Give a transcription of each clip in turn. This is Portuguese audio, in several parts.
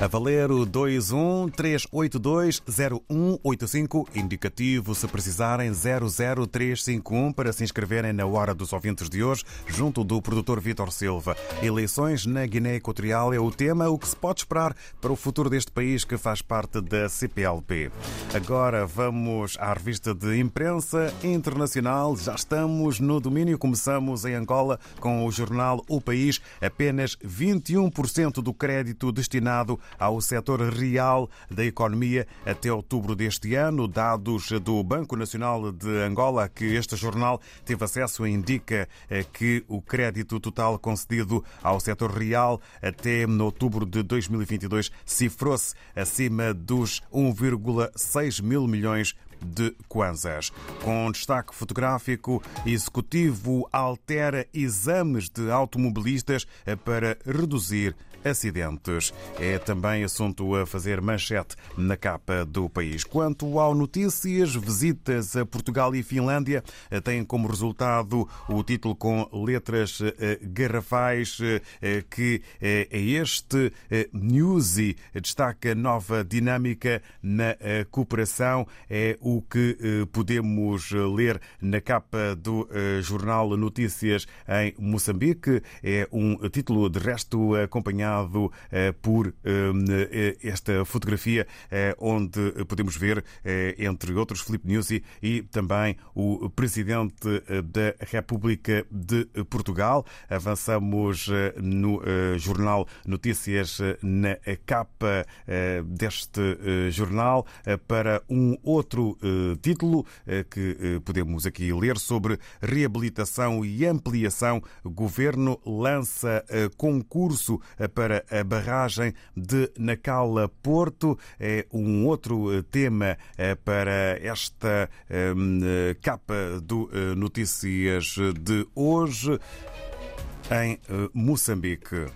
A valer o 213820185, indicativo se precisarem 00351 para se inscreverem na Hora dos Ouvintes de hoje, junto do produtor Vítor Silva. Eleições na Guiné Equatorial é o tema, o que se pode esperar para o futuro deste país que faz parte da CPLP. Agora vamos à revista de imprensa internacional. Já estamos no domínio, começamos em Angola com o jornal O País. Apenas 21% do crédito destinado ao setor real da economia até outubro deste ano. Dados do Banco Nacional de Angola, que este jornal teve acesso, indica eh, que o crédito total concedido ao setor real até outubro de 2022 cifrou-se acima dos 1,6 mil milhões de kwanzas. Com destaque fotográfico, executivo altera exames de automobilistas para reduzir acidentes. É também assunto a fazer manchete na capa do país. Quanto ao notícias, visitas a Portugal e Finlândia têm como resultado o título com letras eh, garrafais eh, que é este eh, Newsy destaca nova dinâmica na cooperação. É o que podemos ler na capa do jornal Notícias em Moçambique. É um título de resto acompanhado acompanhado eh, por eh, esta fotografia eh, onde podemos ver, entre outros, Filipe Nyusi e também o Presidente da República de Portugal. Avançamos no jornal Notícias na capa deste jornal para um outro título que podemos aqui ler sobre reabilitação e ampliação. Governo lança concurso para a barragem de Nacala Porto. É um outro eh, tema eh, para esta ehm, eh, capa do Notícias de hoje em Moçambique.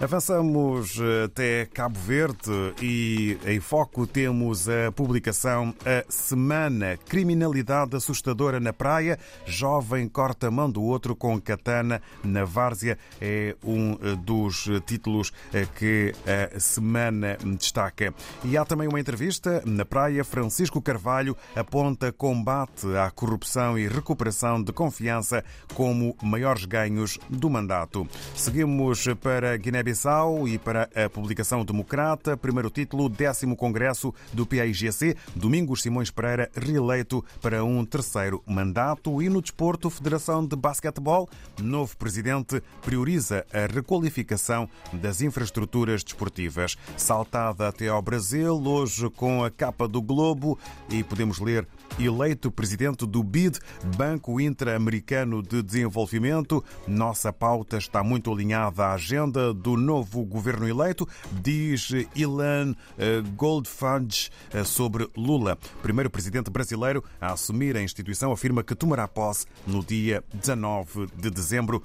Avançamos eh, até Cabo Verde e em foco temos a publicação A Semana Criminalidade Assustadora na Praia. Jovem corta a mão do outro com katana na várzea. É um eh, dos títulos eh, que a semana destaca. E há também uma entrevista na praia. Francisco Carvalho aponta combate à corrupção e recuperação de confiança como maiores ganhos do mandato. Seguimos para Guiné Guiné-Bissau e para a publicação democrata, primeiro título, décimo congresso do PAIGC, Domingos Simões Pereira, reeleito para um terceiro mandato. E no desporto, Federação de Basquetebol, novo presidente prioriza a requalificação das infraestruturas desportivas. Saltada até ao Brasil, hoje com a capa do Globo, e podemos ler eleito presidente do BID, Banco Interamericano de Desenvolvimento. Nossa pauta está muito alinhada à agenda do novo governo eleito, diz Ilan eh, Goldfudge eh, sobre Lula. Primeiro presidente brasileiro a assumir a instituição afirma que tomará posse no dia 19 de dezembro.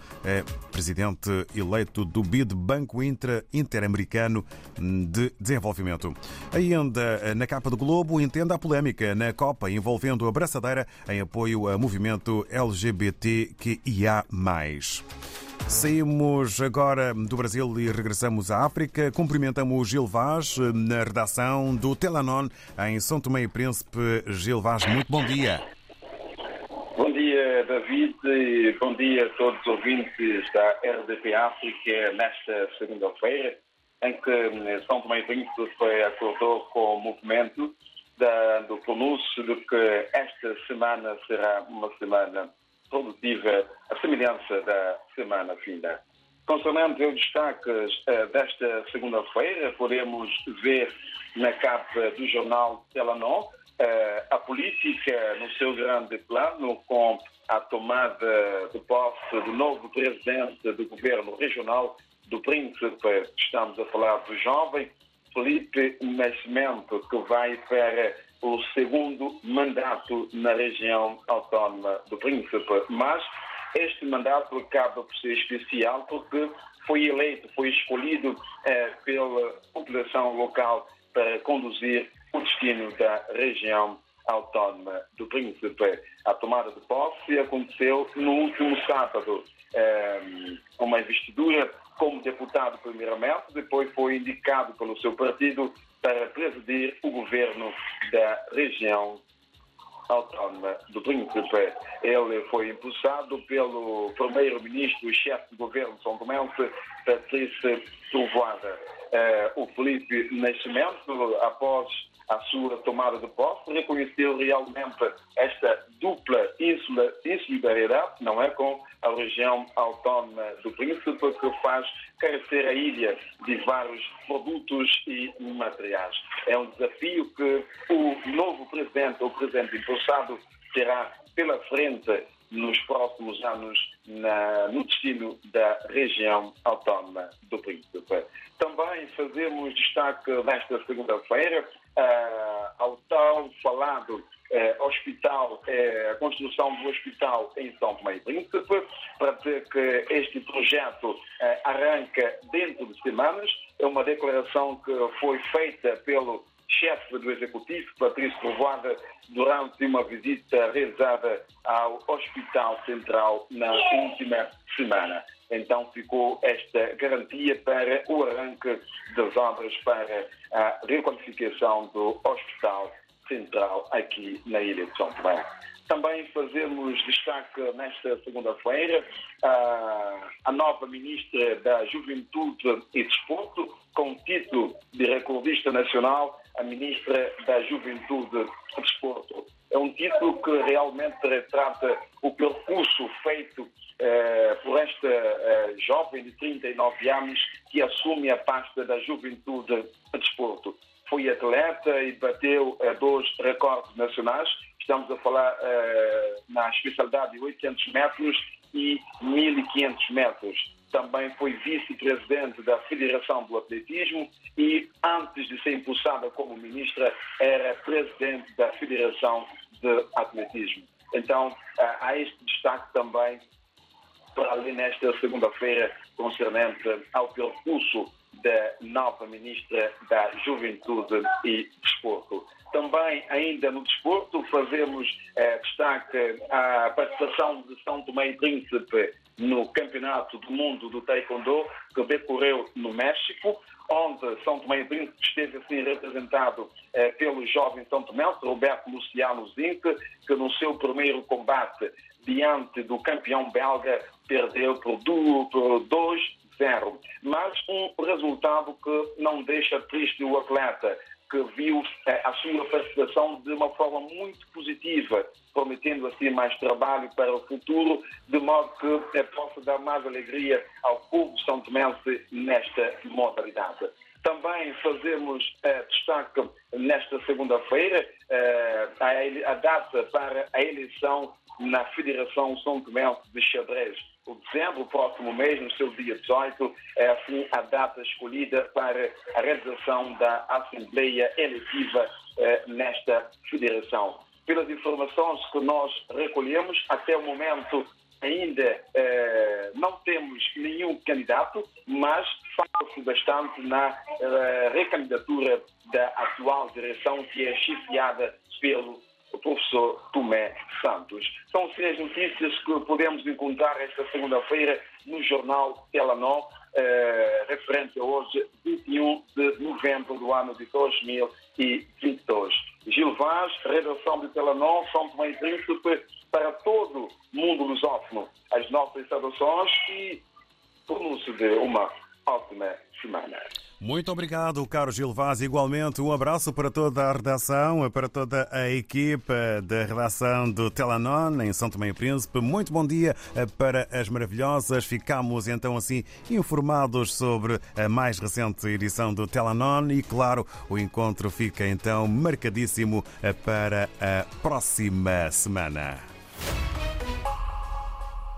Presidente eleito do BID, Banco Interamericano de Desenvolvimento. Ainda eh, na capa do Globo, entenda a polémica na Copa envolvendo a braçadeira em apoio ao movimento LGBTQIA. Saímos agora do Brasil e regressamos à África. Cumprimentamos Gil Vaz na redação do Telanon em São Tomé e Príncipe. Gil Vaz, muito bom dia. Bom dia, David, e bom dia a todos os ouvintes da RDP África nesta segunda-feira, em que São Tomé e Príncipe acordou com o movimento do pronúncio de que esta semana será uma semana produtiva, a semelhança da semana finda. Concernente os destaques uh, desta segunda-feira, podemos ver na capa do jornal Telanon uh, a política no seu grande plano, com a tomada de posse do novo presidente do governo regional, do príncipe, estamos a falar do jovem, Felipe Nascimento, que vai para o segundo mandato na região autónoma do Príncipe. Mas este mandato acaba por ser especial porque foi eleito, foi escolhido eh, pela população local para conduzir o destino da região autónoma do Príncipe. A tomada de posse aconteceu no último sábado, eh, uma investidura como deputado primeiramente, depois foi indicado pelo seu partido para presidir o governo da região autónoma do Príncipe. Ele foi impulsado pelo primeiro-ministro e chefe de governo São Tomé, Patrícia Trovoada. Uh, o Felipe Nascimento, após a sua tomada de posse, reconheceu realmente esta dupla insolidariedade, não é, com a região autónoma do Príncipe, que faz carecer a ilha de vários produtos e materiais. É um desafio que o novo presidente, o presidente impulsado, terá pela frente nos próximos anos na, no destino da região autónoma do Príncipe. Também fazemos destaque nesta segunda-feira uh, ao tal falado uh, hospital, uh, a construção do hospital em São Tomé e Príncipe, para dizer que este projeto arranca dentro de semanas. É uma declaração que foi feita pelo chefe do Executivo, Patrício Povoada, durante uma visita realizada ao Hospital Central na última semana. Então ficou esta garantia para o arranque das obras para a requalificação do Hospital Central aqui na Ilha de São Tomé. Também fazemos destaque nesta segunda-feira a nova ministra da Juventude e Desporto, com título de recordista nacional, a ministra da Juventude e Desporto. É um título que realmente retrata o percurso feito eh, por esta eh, jovem de 39 anos que assume a pasta da Juventude e Desporto. Foi atleta e bateu dois recordes nacionais. Estamos a falar eh, na especialidade de 800 metros e 1500 metros também foi vice-presidente da Federação do Atletismo e, antes de ser impulsada como ministra, era presidente da Federação de Atletismo. Então, há este destaque também para ali nesta segunda-feira concernente ao percurso da nova ministra da Juventude e Desporto. Também, ainda no desporto, fazemos eh, destaque à participação de São Tomé e Príncipe no Campeonato do Mundo do Taekwondo, que decorreu no México, onde São Tomé e Príncipe esteve assim representado eh, pelo jovem São Tomé, Roberto Luciano Zinck, que no seu primeiro combate diante do campeão belga perdeu por 2-0. Mas um resultado que não deixa triste o atleta, que viu eh, a sua participação de uma forma muito positiva, prometendo assim mais trabalho para o futuro, de modo que eh, possa dar mais alegria ao povo são tomense nesta modalidade. Também fazemos eh, destaque nesta segunda-feira eh, a, a, data para a eleição na Federação São Tomé de Xadrez. O dezembro, o próximo mês, no seu dia 18, é assim a data escolhida para a realização da Assembleia Eletiva eh, nesta Federação. Pelas informações que nós recolhemos, até o momento ainda eh, não temos nenhum candidato, mas fala-se bastante na eh, recandidatura da atual direção, que é chefiada pelo professor Tomé Santos. São assim as notícias que podemos encontrar esta segunda-feira no jornal Telanó, eh, referente a hoje, 21 de novembro do ano de 2022. Gil Vaz, redação de Telanó, São Tomé e Príncipe, para todo mundo lusófono. As nossas saudações e pronúncio de uma ótima semana. Muito obrigado, caro Gil Vaz. Igualmente, um abraço para toda a redação, para toda a equipa da redação do Telanon em Tomé e Príncipe. Muito bom dia para as maravilhosas. Ficamos então assim informados sobre a mais recente edição do Telanon e, claro, o encontro fica então marcadíssimo para a próxima semana.